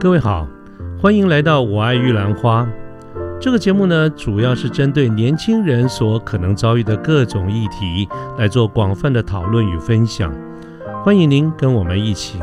各位好，欢迎来到我爱玉兰花。这个节目呢，主要是针对年轻人所可能遭遇的各种议题来做广泛的讨论与分享。欢迎您跟我们一起。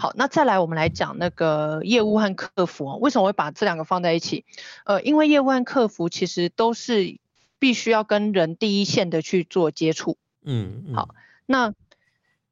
好，那再来我们来讲那个业务和客服哦。为什么会把这两个放在一起？呃，因为业务和客服其实都是。必须要跟人第一线的去做接触，嗯，好，那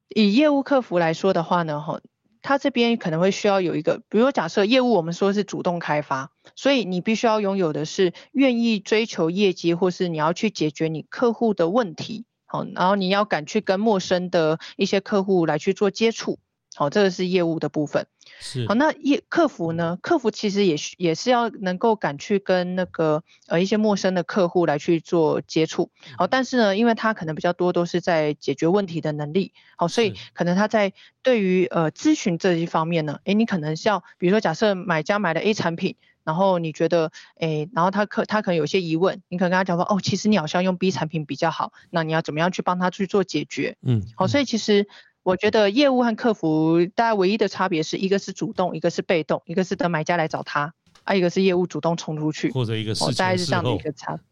以业务客服来说的话呢，哈，他这边可能会需要有一个，比如说假设业务我们说是主动开发，所以你必须要拥有的是愿意追求业绩，或是你要去解决你客户的问题，好，然后你要敢去跟陌生的一些客户来去做接触。好，这个是业务的部分。是。好，那业客服呢？客服其实也也是要能够敢去跟那个呃一些陌生的客户来去做接触。好，但是呢，因为他可能比较多都是在解决问题的能力。好，所以可能他在对于呃咨询这一方面呢，诶，你可能是要，比如说假设买家买了 A 产品，然后你觉得诶，然后他可他可能有些疑问，你可能跟他讲说，哦，其实你好像用 B 产品比较好，那你要怎么样去帮他去做解决？嗯。好，所以其实。我觉得业务和客服大家唯一的差别是一个是主动，一个是被动，一个是等买家来找他，啊，一个是业务主动冲出去，或者一个事前事后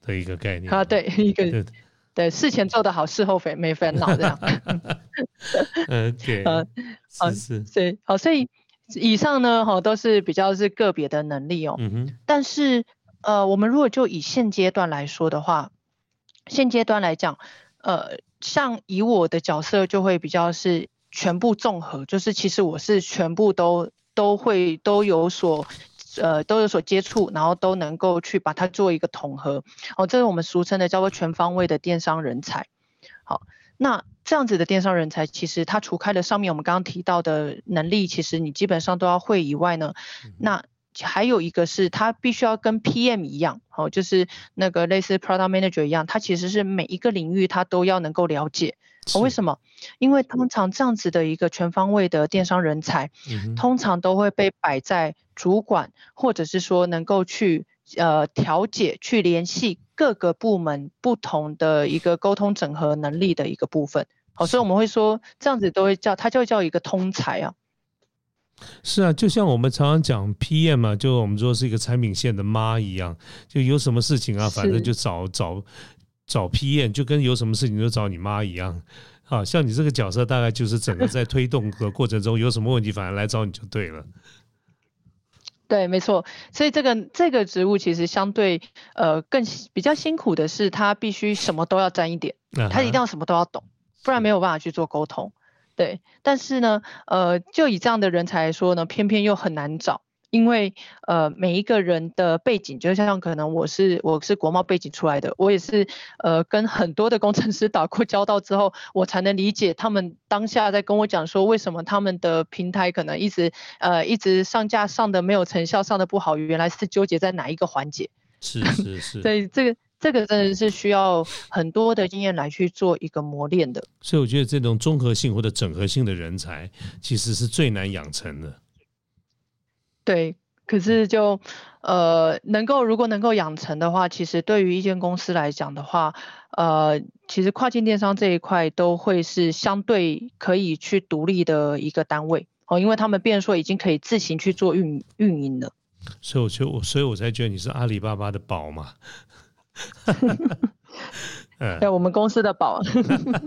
的一个概念啊，对，一个对 事前做得好，事后没没烦恼这样。OK，呃，是是，对，好，所以以上呢，哈，都是比较是个别的能力哦。嗯哼。但是呃，我们如果就以现阶段来说的话，现阶段来讲，呃。像以我的角色就会比较是全部综合，就是其实我是全部都都会都有所呃都有所接触，然后都能够去把它做一个统合。哦，这是我们俗称的叫做全方位的电商人才。好，那这样子的电商人才，其实它除开了上面我们刚刚提到的能力，其实你基本上都要会以外呢，那还有一个是他必须要跟 PM 一样，哦，就是那个类似 Product Manager 一样，他其实是每一个领域他都要能够了解。为什么？因为通常这样子的一个全方位的电商人才，通常都会被摆在主管，或者是说能够去呃调解、去联系各个部门不同的一个沟通整合能力的一个部分。好，所以我们会说这样子都会叫他就叫一个通才啊。是啊，就像我们常常讲 PM 啊，就我们说是一个产品线的妈一样，就有什么事情啊，反正就找找找 PM，就跟有什么事情就找你妈一样。啊，像你这个角色，大概就是整个在推动的过程中有什么问题，反而来找你就对了。对，没错。所以这个这个职务其实相对呃更比较辛苦的是，他必须什么都要沾一点，他一定要什么都要懂，不然没有办法去做沟通。对，但是呢，呃，就以这样的人才来说呢，偏偏又很难找，因为呃，每一个人的背景，就像可能我是我是国贸背景出来的，我也是呃跟很多的工程师打过交道之后，我才能理解他们当下在跟我讲说，为什么他们的平台可能一直呃一直上架上的没有成效，上的不好，原来是纠结在哪一个环节。是是是。所以 这个。这个真的是需要很多的经验来去做一个磨练的，所以我觉得这种综合性或者整合性的人才，其实是最难养成的。对，可是就呃，能够如果能够养成的话，其实对于一间公司来讲的话，呃，其实跨境电商这一块都会是相对可以去独立的一个单位哦，因为他们变说已经可以自行去做运运营了。所以我就我，所以我才觉得你是阿里巴巴的宝嘛。对，我们公司的宝。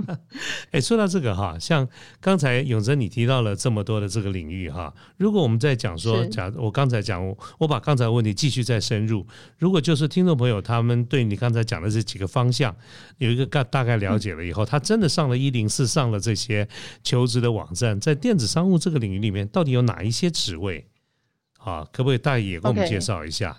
哎，说到这个哈，像刚才永泽你提到了这么多的这个领域哈，如果我们在讲说，假我刚才讲，我把刚才问题继续再深入，如果就是听众朋友他们对你刚才讲的这几个方向有一个大大概了解了以后，他真的上了一零四，上了这些求职的网站，在电子商务这个领域里面，到底有哪一些职位？啊，可不可以大爷给我们介绍一下？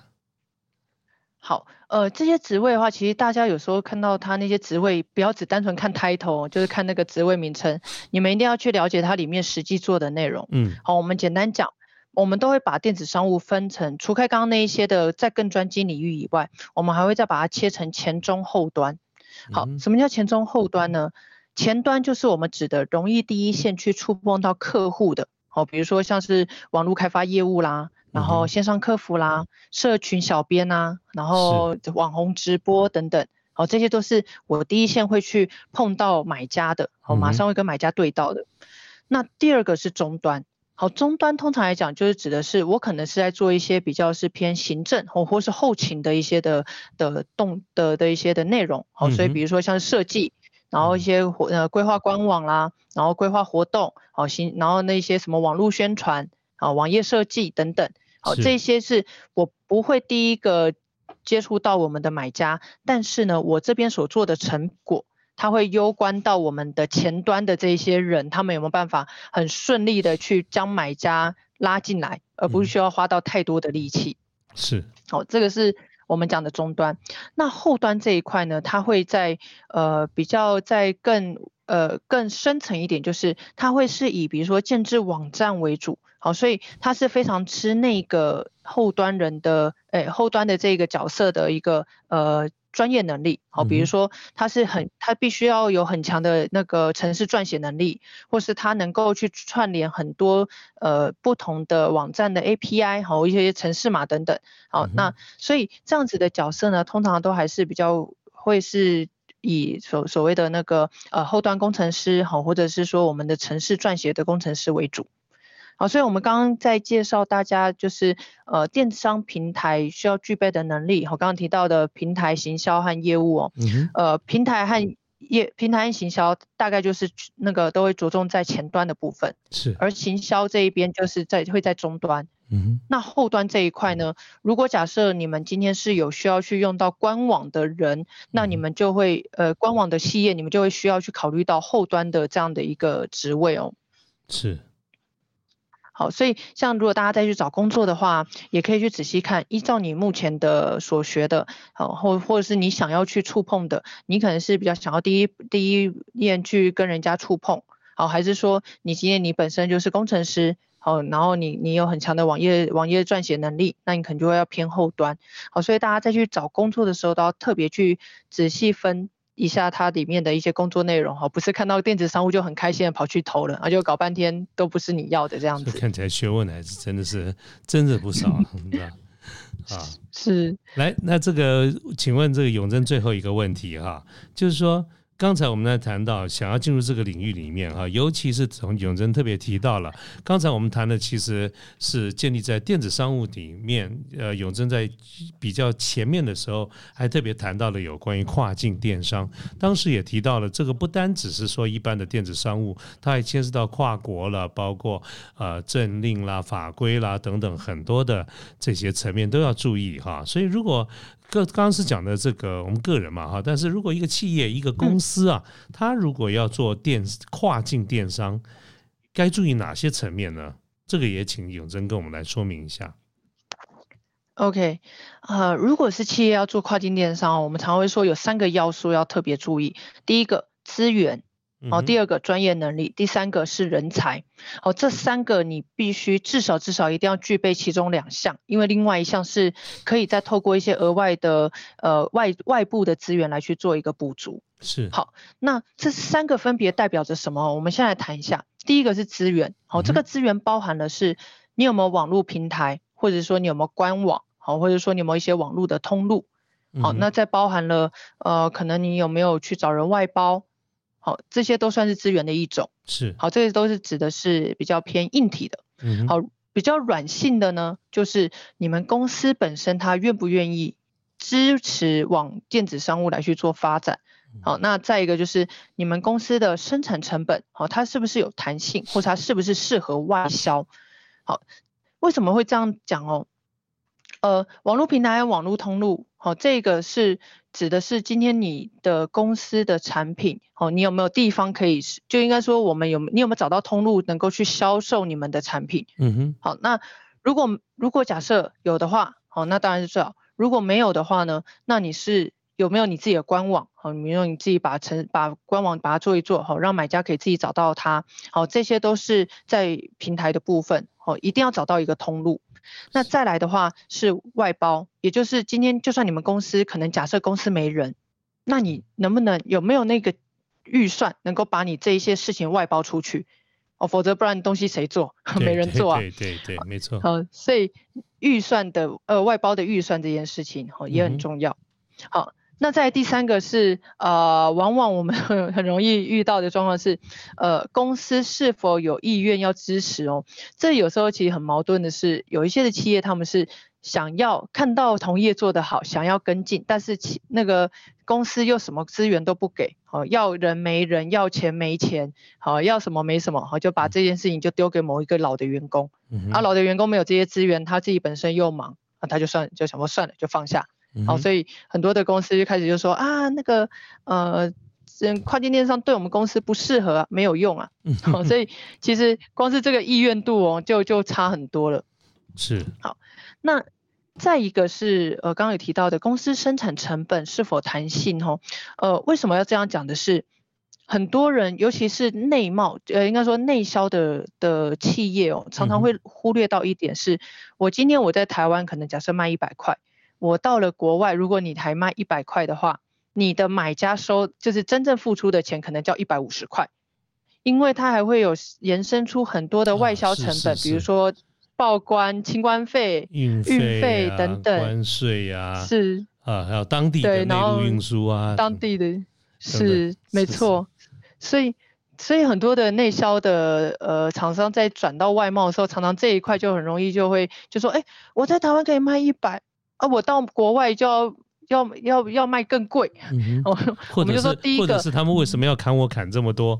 好，呃，这些职位的话，其实大家有时候看到他那些职位，不要只单纯看 title，就是看那个职位名称，你们一定要去了解它里面实际做的内容。嗯，好，我们简单讲，我们都会把电子商务分成，除开刚刚那一些的在更专精领域以外，我们还会再把它切成前中后端。好，什么叫前中后端呢？前端就是我们指的容易第一线去触碰到客户的，好，比如说像是网络开发业务啦。然后线上客服啦，社群小编呐，然后网红直播等等，好，这些都是我第一线会去碰到买家的，好，马上会跟买家对到的。那第二个是终端，好，终端通常来讲就是指的是我可能是在做一些比较是偏行政或或是后勤的一些的的动的的一些的内容，好，所以比如说像设计，然后一些活呃规划官网啦，然后规划活动，好行，然后那些什么网络宣传，啊网页设计等等。好，这些是我不会第一个接触到我们的买家，但是呢，我这边所做的成果，它会攸关到我们的前端的这些人，他们有没有办法很顺利的去将买家拉进来，而不需要花到太多的力气。是，好，这个是我们讲的终端。那后端这一块呢，它会在呃比较在更呃更深层一点，就是它会是以比如说建制网站为主。好，所以他是非常吃那个后端人的，诶，后端的这个角色的一个呃专业能力。好，比如说他是很，他必须要有很强的那个城市撰写能力，或是他能够去串联很多呃不同的网站的 API，好一些城市码等等。好，那所以这样子的角色呢，通常都还是比较会是以所所谓的那个呃后端工程师，好，或者是说我们的城市撰写的工程师为主。好，所以我们刚刚在介绍大家就是呃电商平台需要具备的能力，我刚刚提到的平台行销和业务哦，呃平台和业平台和行销大概就是那个都会着重在前端的部分，是，而行销这一边就是在会在终端，嗯那后端这一块呢，如果假设你们今天是有需要去用到官网的人，那你们就会呃官网的企业，你们就会需要去考虑到后端的这样的一个职位哦，是。好，所以像如果大家再去找工作的话，也可以去仔细看，依照你目前的所学的，好或或者是你想要去触碰的，你可能是比较想要第一第一面去跟人家触碰，好，还是说你今天你本身就是工程师，好，然后你你有很强的网页网页撰写能力，那你可能就会要偏后端，好，所以大家再去找工作的时候都要特别去仔细分。一下它里面的一些工作内容哈，不是看到电子商务就很开心的跑去投了，而就搞半天都不是你要的这样子。看起来学问还是真的是真的不少，啊，是。来，那这个，请问这个永贞最后一个问题哈，就是说。刚才我们在谈到想要进入这个领域里面哈，尤其是从永贞特别提到了，刚才我们谈的其实是建立在电子商务里面。呃，永贞在比较前面的时候还特别谈到了有关于跨境电商，当时也提到了这个不单只是说一般的电子商务，它还牵涉到跨国了，包括呃政令啦、法规啦等等很多的这些层面都要注意哈。所以如果个刚刚是讲的这个我们个人嘛哈，但是如果一个企业一个公司啊，它如果要做电跨境电商，该注意哪些层面呢？这个也请永贞跟我们来说明一下。OK，呃，如果是企业要做跨境电商，我们常会说有三个要素要特别注意。第一个，资源。好，第二个专业能力，第三个是人才。好，这三个你必须至少至少一定要具备其中两项，因为另外一项是可以再透过一些额外的呃外外部的资源来去做一个补足。是。好，那这三个分别代表着什么？我们先来谈一下。第一个是资源。好，这个资源包含的是你有没有网络平台，或者说你有没有官网，好，或者说你有没有一些网络的通路。好，那再包含了呃，可能你有没有去找人外包。好，这些都算是资源的一种。是，好，这些都是指的是比较偏硬体的。嗯，好，比较软性的呢，就是你们公司本身它愿不愿意支持往电子商务来去做发展。好，那再一个就是你们公司的生产成本，好，它是不是有弹性，或者它是不是适合外销？好，为什么会这样讲哦？呃，网络平台、网络通路，好，这个是。指的是今天你的公司的产品，哦，你有没有地方可以，就应该说我们有，你有没有找到通路能够去销售你们的产品？嗯哼。好，那如果如果假设有的话，好，那当然是最好。如果没有的话呢，那你是有没有你自己的官网？好，你用你自己把成把官网把它做一做，好，让买家可以自己找到它。好，这些都是在平台的部分，好，一定要找到一个通路。那再来的话是外包，也就是今天就算你们公司可能假设公司没人，那你能不能有没有那个预算能够把你这一些事情外包出去？哦，否则不然东西谁做？没人做啊。对对对，没错。好，所以预算的呃外包的预算这件事情哦也很重要。好，那在第三个是，呃，往往我们很 很容易遇到的状况是，呃，公司是否有意愿要支持哦？这有时候其实很矛盾的是，有一些的企业他们是想要看到同业做得好，想要跟进，但是其那个公司又什么资源都不给，哦，要人没人，要钱没钱，好，要什么没什么，好，就把这件事情就丢给某一个老的员工，啊，老的员工没有这些资源，他自己本身又忙，那他就算就想说算了，就放下。好，所以很多的公司就开始就说啊，那个呃，跨境电商对我们公司不适合，没有用啊。好，所以其实光是这个意愿度哦，就就差很多了。是。好，那再一个是呃，刚刚有提到的公司生产成本是否弹性哦？呃，为什么要这样讲的是，很多人尤其是内贸呃，应该说内销的的企业哦，常常会忽略到一点是，我今天我在台湾可能假设卖一百块。我到了国外，如果你还卖一百块的话，你的买家收就是真正付出的钱可能叫一百五十块，因为它还会有延伸出很多的外销成本，比如说报关、清关费、运费等等，关税呀，是啊，还有当地的内陆运输啊，当地的，是没错，所以所以很多的内销的呃厂商在转到外贸的时候，常常这一块就很容易就会就说，哎，我在台湾可以卖一百。啊，我到国外就要要要要卖更贵，哦，或者是或者是他们为什么要砍我砍这么多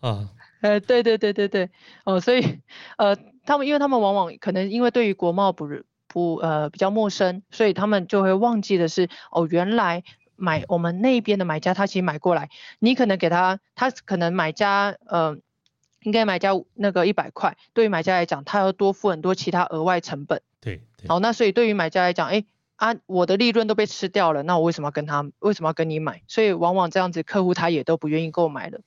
啊？呃，对对对对对，哦，所以呃，他们因为他们往往可能因为对于国贸不不呃比较陌生，所以他们就会忘记的是，哦，原来买我们那边的买家他其实买过来，你可能给他，他可能买家呃应该买家那个一百块，对于买家来讲，他要多付很多其他额外成本。对，好，那所以对于买家来讲，哎。啊，我的利润都被吃掉了，那我为什么要跟他？为什么要跟你买？所以往往这样子，客户他也都不愿意购买了。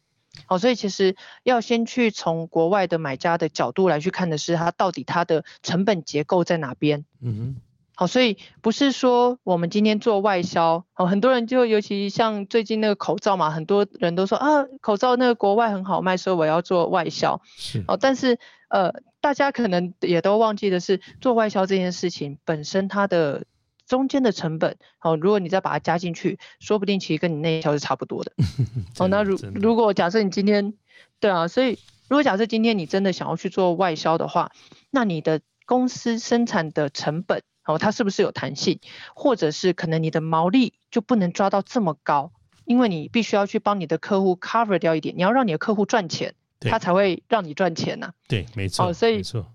好，所以其实要先去从国外的买家的角度来去看的是，他到底他的成本结构在哪边。嗯哼。好，所以不是说我们今天做外销，好，很多人就尤其像最近那个口罩嘛，很多人都说啊，口罩那个国外很好卖，所以我要做外销。是。哦，但是呃，大家可能也都忘记的是，做外销这件事情本身它的。中间的成本，好，如果你再把它加进去，说不定其实跟你内销是差不多的。哦，那如如果假设你今天，对啊，所以如果假设今天你真的想要去做外销的话，那你的公司生产的成本，哦，它是不是有弹性？或者是可能你的毛利就不能抓到这么高，因为你必须要去帮你的客户 cover 掉一点，你要让你的客户赚钱，他才会让你赚钱呐。对，没错。哦，所以没错。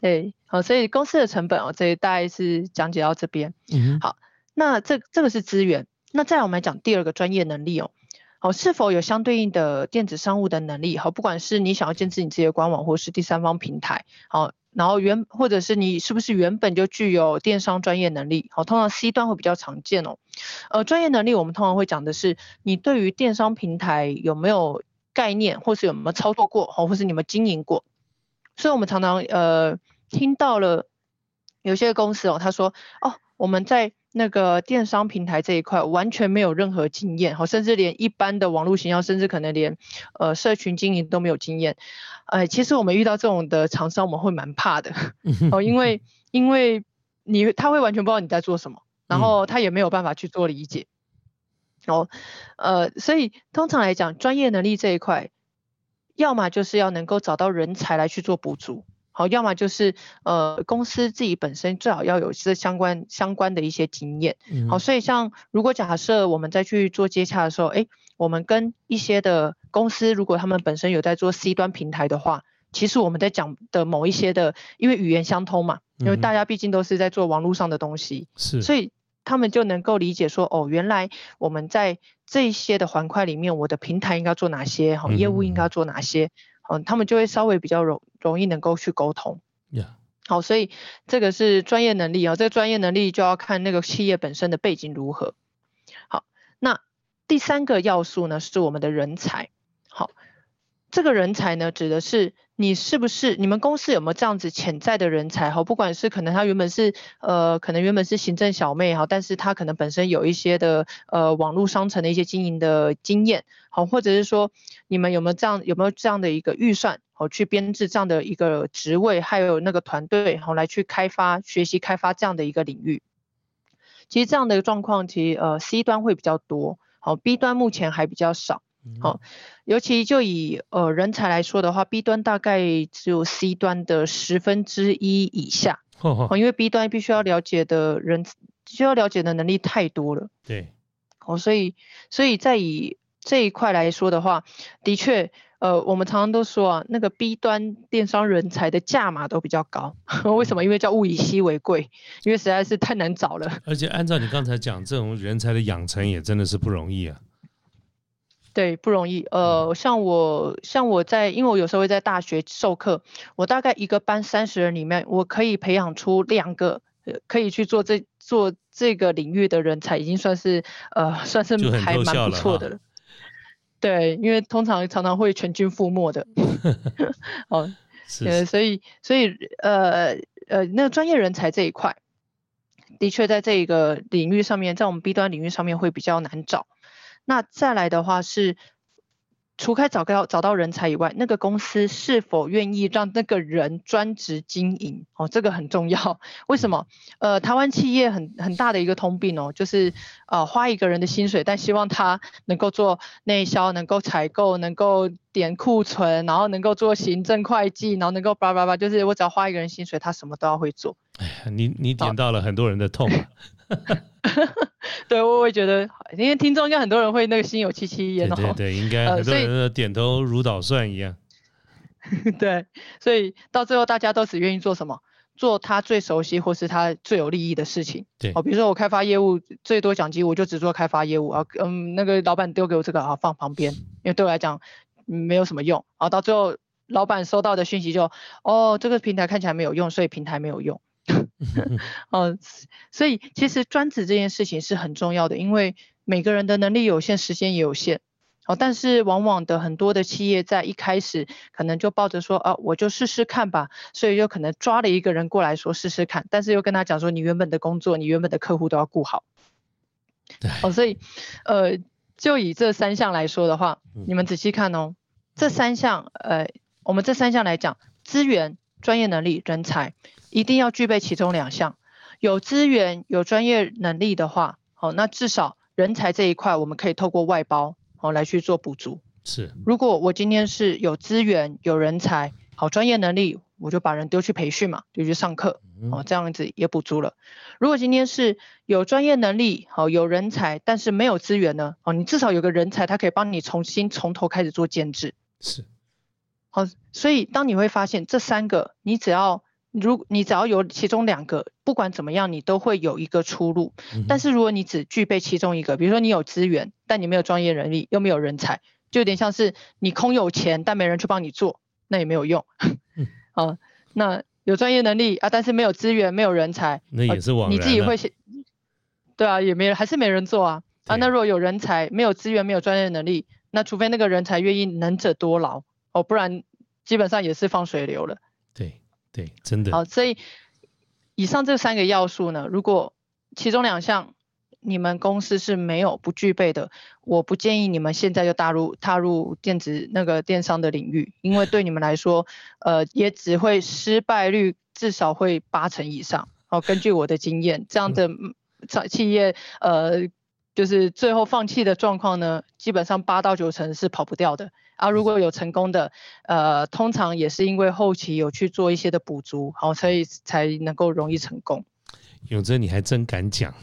对，好，所以公司的成本哦，这大概是讲解到这边。嗯，好，那这这个是资源，那再我们来讲第二个专业能力哦，好，是否有相对应的电子商务的能力？好，不管是你想要建设你自己的官网，或是第三方平台，好，然后原或者是你是不是原本就具有电商专业能力？好，通常 C 端会比较常见哦。呃，专业能力我们通常会讲的是你对于电商平台有没有概念，或是有没有操作过，好，或是你们经营过。所以，我们常常呃听到了有些公司哦，他说哦，我们在那个电商平台这一块完全没有任何经验，好，甚至连一般的网络营销，甚至可能连呃社群经营都没有经验。呃，其实我们遇到这种的厂商，我们会蛮怕的 哦，因为因为你他会完全不知道你在做什么，然后他也没有办法去做理解。哦，呃，所以通常来讲，专业能力这一块。要么就是要能够找到人才来去做补足，好，要么就是呃公司自己本身最好要有这相关相关的一些经验，好，所以像如果假设我们再去做接洽的时候，哎，我们跟一些的公司，如果他们本身有在做 C 端平台的话，其实我们在讲的某一些的，因为语言相通嘛，因为大家毕竟都是在做网络上的东西，是，所以。他们就能够理解说，哦，原来我们在这些的环块里面，我的平台应该做哪些，好，业务应该做哪些，嗯，他们就会稍微比较容容易能够去沟通。好，所以这个是专业能力啊，这个专业能力就要看那个企业本身的背景如何。好，那第三个要素呢，是我们的人才。好，这个人才呢，指的是。你是不是你们公司有没有这样子潜在的人才？哈，不管是可能他原本是呃，可能原本是行政小妹哈，但是他可能本身有一些的呃网络商城的一些经营的经验，好，或者是说你们有没有这样有没有这样的一个预算，好去编制这样的一个职位，还有那个团队，好来去开发学习开发这样的一个领域。其实这样的状况，其实呃 C 端会比较多，好 B 端目前还比较少，好，尤其就以呃人才来说的话，B 端大概只有 C 端的十分之一以下，哦，因为 B 端必须要了解的人需要了解的能力太多了，对，哦，所以所以在以这一块来说的话，的确。呃，我们常常都说啊，那个 B 端电商人才的价码都比较高，为什么？因为叫物以稀为贵，因为实在是太难找了。而且按照你刚才讲，这种人才的养成也真的是不容易啊。对，不容易。呃，像我，像我在，因为我有时候会在大学授课，我大概一个班三十人里面，我可以培养出两个，可以去做这做这个领域的人才，已经算是呃，算是还蛮不错的了。对，因为通常常常会全军覆没的，哦，呃，所以所以呃呃，那个专业人才这一块，的确在这一个领域上面，在我们 B 端领域上面会比较难找。那再来的话是。除开找到找到人才以外，那个公司是否愿意让那个人专职经营？哦，这个很重要。为什么？呃，台湾企业很很大的一个通病哦，就是呃花一个人的薪水，但希望他能够做内销，能够采购，能够点库存，然后能够做行政会计，然后能够叭叭叭，就是我只要花一个人薪水，他什么都要会做。哎呀，你你点到了很多人的痛。对，我会觉得，因为听众应该很多人会那个心有戚戚焉哦。对 对，应该很多人的点头如捣蒜一样。对，所以到最后大家都只愿意做什么？做他最熟悉或是他最有利益的事情。对，哦，比如说我开发业务最多奖金，我就只做开发业务啊。嗯，那个老板丢给我这个啊，放旁边，因为对我来讲没有什么用。啊到最后，老板收到的讯息就，哦，这个平台看起来没有用，所以平台没有用。哦，所以其实专职这件事情是很重要的，因为每个人的能力有限，时间也有限。哦，但是往往的很多的企业在一开始可能就抱着说，啊，我就试试看吧，所以就可能抓了一个人过来说试试看，但是又跟他讲说，你原本的工作，你原本的客户都要顾好。对。哦，所以呃，就以这三项来说的话，你们仔细看哦，这三项，呃，我们这三项来讲，资源、专业能力、人才。一定要具备其中两项，有资源、有专业能力的话，好，那至少人才这一块，我们可以透过外包，好来去做补足。是，如果我今天是有资源、有人才、好专业能力，我就把人丢去培训嘛，丢去上课，哦，这样子也补足了。如果今天是有专业能力、好有人才，但是没有资源呢，哦，你至少有个人才，他可以帮你重新从头开始做建制。是，好，所以当你会发现这三个，你只要如你只要有其中两个，不管怎么样，你都会有一个出路。但是如果你只具备其中一个，比如说你有资源，但你没有专业能力，又没有人才，就有点像是你空有钱，但没人去帮你做，那也没有用。啊，那有专业能力啊，但是没有资源，没有人才，那也是枉然。你自己会写对啊，也没人，还是没人做啊。啊，那如果有人才，没有资源，没有专业能力，那除非那个人才愿意能者多劳哦，不然基本上也是放水流了。对，真的。好，所以以上这三个要素呢，如果其中两项你们公司是没有不具备的，我不建议你们现在就踏入踏入电子那个电商的领域，因为对你们来说，呃，也只会失败率至少会八成以上。哦，根据我的经验，这样的企业，呃，就是最后放弃的状况呢，基本上八到九成是跑不掉的。啊，如果有成功的，呃，通常也是因为后期有去做一些的补足，好，所以才能够容易成功。永贞，你还真敢讲。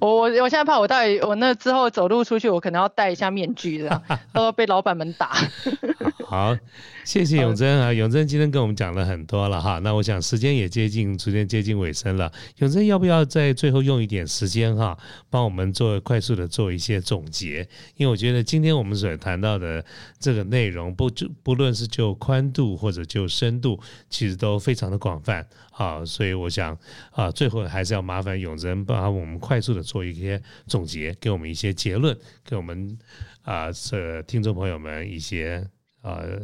我我我现在怕我到底我那之后走路出去，我可能要戴一下面具，这样 都要被老板们打。好，谢谢永贞啊，永贞今天跟我们讲了很多了哈。那我想时间也接近，逐渐接近尾声了。永贞要不要在最后用一点时间哈，帮我们做快速的做一些总结？因为我觉得今天我们所谈到的这个内容，不就不论是就宽度或者就深度，其实都非常的广泛啊。所以我想啊，最后还是要麻烦永贞帮我们快速的做一些总结，给我们一些结论，给我们啊这听众朋友们一些。呃，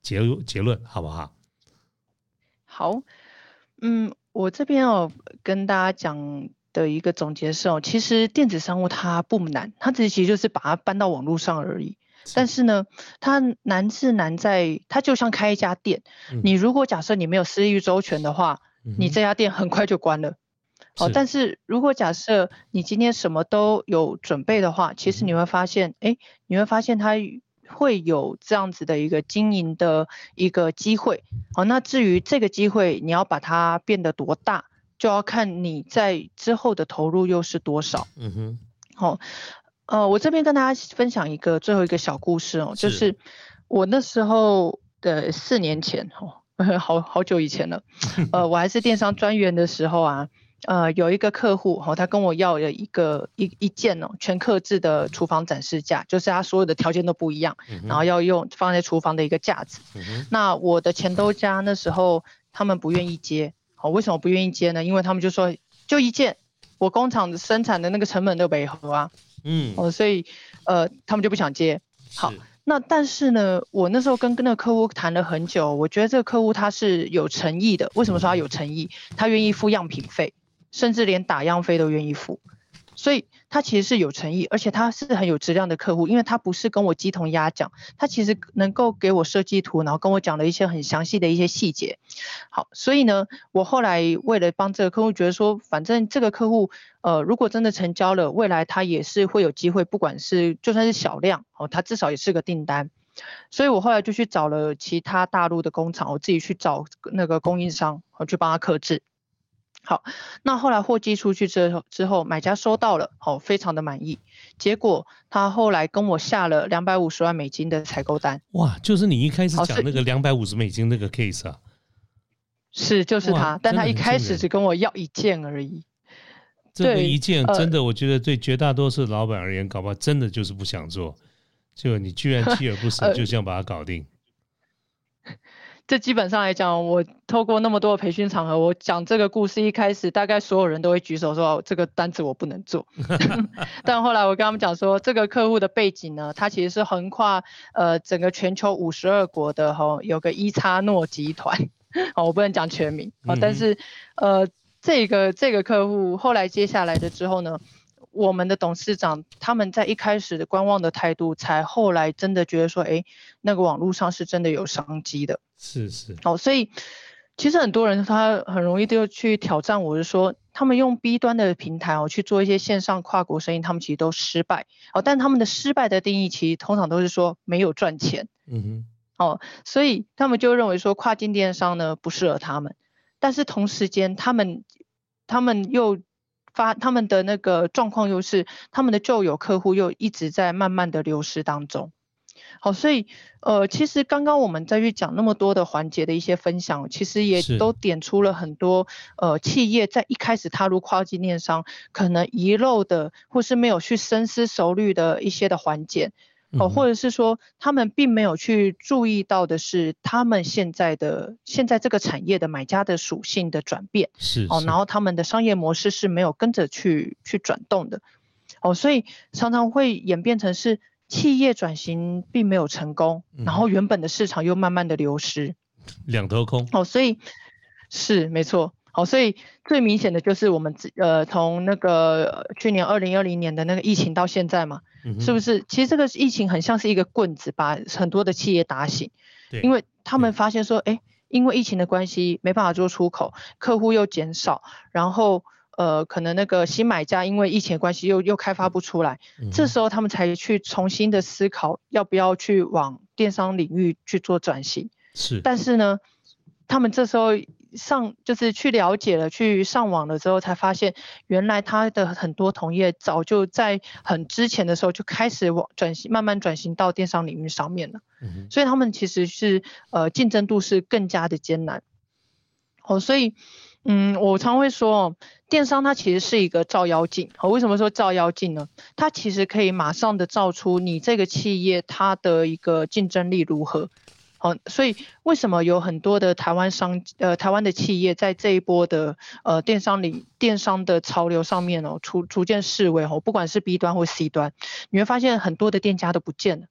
结结论好不好？好，嗯，我这边哦跟大家讲的一个总结是哦，其实电子商务它不难，它只是其实就是把它搬到网络上而已。但是呢，它难是难在它就像开一家店，你如果假设你没有私域周全的话，你这家店很快就关了。哦，但是如果假设你今天什么都有准备的话，其实你会发现，哎，你会发现它会有这样子的一个经营的一个机会。好，那至于这个机会，你要把它变得多大，就要看你在之后的投入又是多少。嗯哼。好，呃，我这边跟大家分享一个最后一个小故事哦，就是我那时候的四年前，哦，好好久以前了，呃，我还是电商专员的时候啊。呃，有一个客户哈，他跟我要了一个一一件哦，全刻制的厨房展示架，就是他所有的条件都不一样，然后要用放在厨房的一个架子。那我的钱都家那时候他们不愿意接，好，为什么不愿意接呢？因为他们就说就一件，我工厂生产的那个成本都违和啊，嗯，哦，所以呃他们就不想接。好，那但是呢，我那时候跟跟那个客户谈了很久，我觉得这个客户他是有诚意的。为什么说他有诚意？他愿意付样品费。甚至连打样费都愿意付，所以他其实是有诚意，而且他是很有质量的客户，因为他不是跟我鸡同鸭讲，他其实能够给我设计图，然后跟我讲了一些很详细的一些细节。好，所以呢，我后来为了帮这个客户，觉得说，反正这个客户，呃，如果真的成交了，未来他也是会有机会，不管是就算是小量，哦，他至少也是个订单。所以我后来就去找了其他大陆的工厂，我自己去找那个供应商，我去帮他刻制。好，那后来货寄出去之后，之后买家收到了，好，非常的满意。结果他后来跟我下了两百五十万美金的采购单。哇，就是你一开始讲那个两百五十美金那个 case 啊？是，就是他，但他一开始只跟我要一件而已。这个一件真的，我觉得对绝大多数老板而言，搞不好真的就是不想做。就你居然 锲而不舍，就这样把它搞定。这基本上来讲，我透过那么多的培训场合，我讲这个故事一开始，大概所有人都会举手说这个单子我不能做。但后来我跟他们讲说，这个客户的背景呢，它其实是横跨呃整个全球五十二国的哈，有个伊叉诺集团，哦，我不能讲全名啊，但是呃这个这个客户后来接下来的之后呢。我们的董事长他们在一开始的观望的态度，才后来真的觉得说，哎，那个网络上是真的有商机的。是是。哦，所以其实很多人他很容易就去挑战我，是说他们用 B 端的平台哦去做一些线上跨国生意，他们其实都失败。哦，但他们的失败的定义其实通常都是说没有赚钱。嗯哼。哦，所以他们就认为说跨境电商呢不适合他们，但是同时间他们他们又。发他们的那个状况又是他们的旧有客户又一直在慢慢的流失当中，好，所以呃，其实刚刚我们再去讲那么多的环节的一些分享，其实也都点出了很多呃企业在一开始踏入跨境电商可能遗漏的或是没有去深思熟虑的一些的环节。哦，或者是说他们并没有去注意到的是，他们现在的现在这个产业的买家的属性的转变是哦，然后他们的商业模式是没有跟着去去转动的，哦，所以常常会演变成是企业转型并没有成功，然后原本的市场又慢慢的流失，两头空。哦，所以是没错。好，所以最明显的就是我们呃从那个去年二零二零年的那个疫情到现在嘛，是不是？其实这个疫情很像是一个棍子，把很多的企业打醒。对，因为他们发现说，哎，因为疫情的关系没办法做出口，客户又减少，然后呃可能那个新买家因为疫情关系又又开发不出来，这时候他们才去重新的思考要不要去往电商领域去做转型。是，但是呢，他们这时候。上就是去了解了，去上网了之后，才发现原来他的很多同业早就在很之前的时候就开始往转型，慢慢转型到电商领域上面了。嗯，所以他们其实是呃竞争度是更加的艰难。哦，所以嗯，我常会说哦，电商它其实是一个照妖镜。哦，为什么说照妖镜呢？它其实可以马上的照出你这个企业它的一个竞争力如何。哦，所以为什么有很多的台湾商呃台湾的企业在这一波的呃电商里电商的潮流上面哦，逐逐渐式微哦，不管是 B 端或 C 端，你会发现很多的店家都不见了，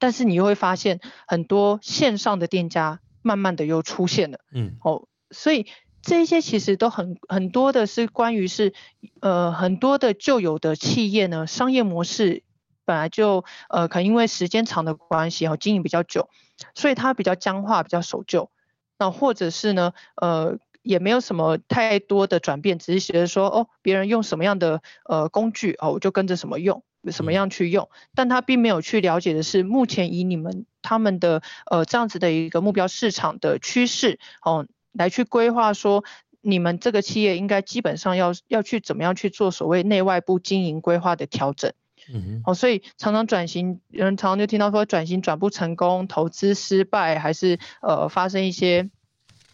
但是你又会发现很多线上的店家慢慢的又出现了，嗯，哦，所以这些其实都很很多的是关于是呃很多的旧有的企业呢商业模式本来就呃可能因为时间长的关系哦经营比较久。所以它比较僵化，比较守旧，那或者是呢，呃也没有什么太多的转变，只是觉得说哦，别人用什么样的呃工具哦，我就跟着什么用，什么样去用。但他并没有去了解的是，目前以你们他们的呃这样子的一个目标市场的趋势哦，来去规划说，你们这个企业应该基本上要要去怎么样去做所谓内外部经营规划的调整。嗯哦，所以常常转型，人常常就听到说转型转不成功，投资失败，还是呃发生一些。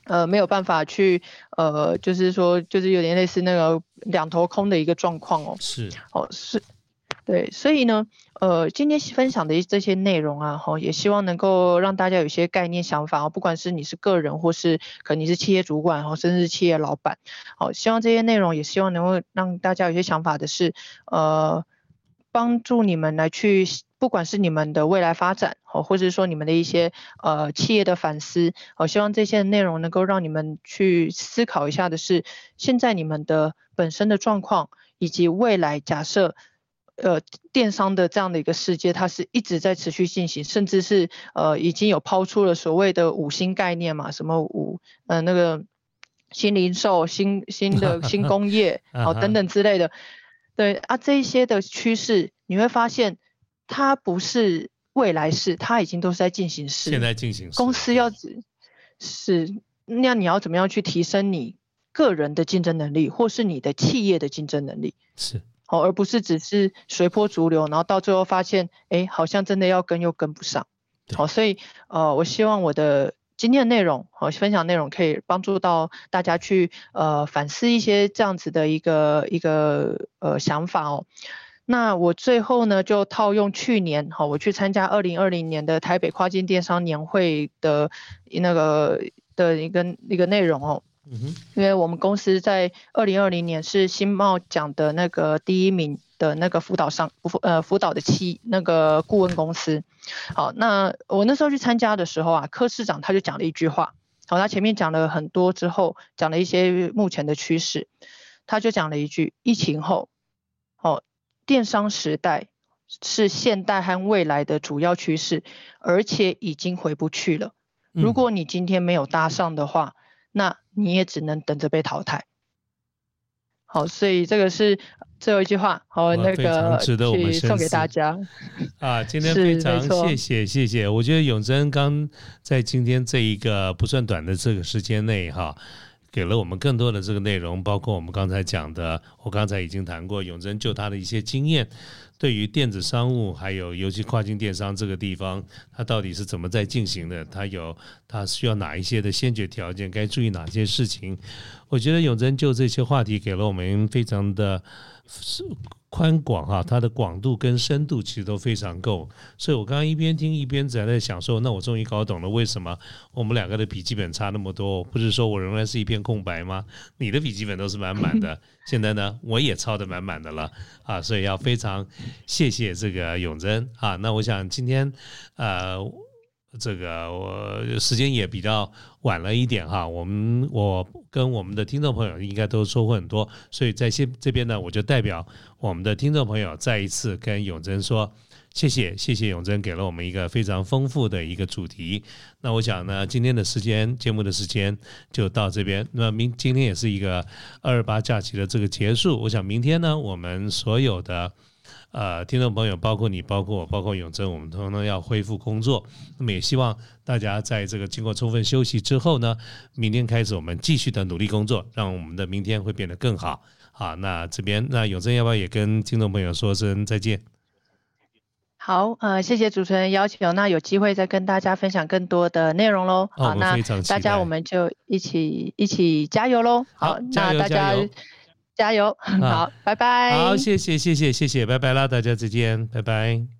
呃，没有办法去，呃，就是说，就是有点类似那个两头空的一个状况哦。是，哦，是，对，所以呢，呃，今天分享的这些内容啊，哈，也希望能够让大家有一些概念想法哦，不管是你是个人，或是可能你是企业主管，哦，甚至是企业老板，好，希望这些内容也希望能够让大家有些想法的是，呃，帮助你们来去。不管是你们的未来发展，哦，或者是说你们的一些呃企业的反思，我希望这些内容能够让你们去思考一下的是，现在你们的本身的状况，以及未来假设，呃，电商的这样的一个世界，它是一直在持续进行，甚至是呃已经有抛出了所谓的五星概念嘛，什么五呃那个新零售、新新的 新工业，好等等之类的，对啊，这一些的趋势，你会发现。它不是未来式，它已经都是在进行式。现在进行式。公司要是那你要怎么样去提升你个人的竞争能力，或是你的企业的竞争能力？是。好，而不是只是随波逐流，然后到最后发现，哎，好像真的要跟又跟不上。好，所以呃，我希望我的今天的内容和分享内容可以帮助到大家去呃反思一些这样子的一个一个呃想法哦。那我最后呢，就套用去年哈，我去参加二零二零年的台北跨境电商年会的那个的一个一个内容哦。嗯哼。因为我们公司在二零二零年是新贸奖的那个第一名的那个辅导商辅呃辅导的期那个顾问公司。好，那我那时候去参加的时候啊，柯市长他就讲了一句话。好，他前面讲了很多之后，讲了一些目前的趋势，他就讲了一句：疫情后，哦。电商时代是现代和未来的主要趋势，而且已经回不去了。如果你今天没有搭上的话，那你也只能等着被淘汰。好，所以这个是最后一句话。好，那个值得我们送给大家。啊，今天非常谢谢谢谢。我觉得永贞刚在今天这一个不算短的这个时间内哈。给了我们更多的这个内容，包括我们刚才讲的，我刚才已经谈过永贞就他的一些经验，对于电子商务还有尤其跨境电商这个地方，它到底是怎么在进行的？它有它需要哪一些的先决条件？该注意哪些事情？我觉得永贞就这些话题给了我们非常的。是宽广哈，它的广度跟深度其实都非常够，所以我刚刚一边听一边在在想说，那我终于搞懂了为什么我们两个的笔记本差那么多，不是说我仍然是一片空白吗？你的笔记本都是满满的，现在呢我也抄的满满的了啊，所以要非常谢谢这个永贞啊，那我想今天呃。这个我时间也比较晚了一点哈，我们我跟我们的听众朋友应该都收获很多，所以在先这边呢，我就代表我们的听众朋友再一次跟永贞说谢谢，谢谢永贞给了我们一个非常丰富的一个主题。那我想呢，今天的时间节目的时间就到这边。那明今天也是一个二二八假期的这个结束，我想明天呢，我们所有的。呃，听众朋友，包括你，包括我，包括永贞，我们通通要恢复工作。那么也希望大家在这个经过充分休息之后呢，明天开始我们继续的努力工作，让我们的明天会变得更好。好，那这边那永贞要不要也跟听众朋友说声再见？好，呃，谢谢主持人邀请，那有机会再跟大家分享更多的内容喽。好，那大家我们就一起一起加油喽。好，那大家。加油，好，拜拜。好，谢谢，谢谢，谢谢，拜拜啦，大家再见，拜拜。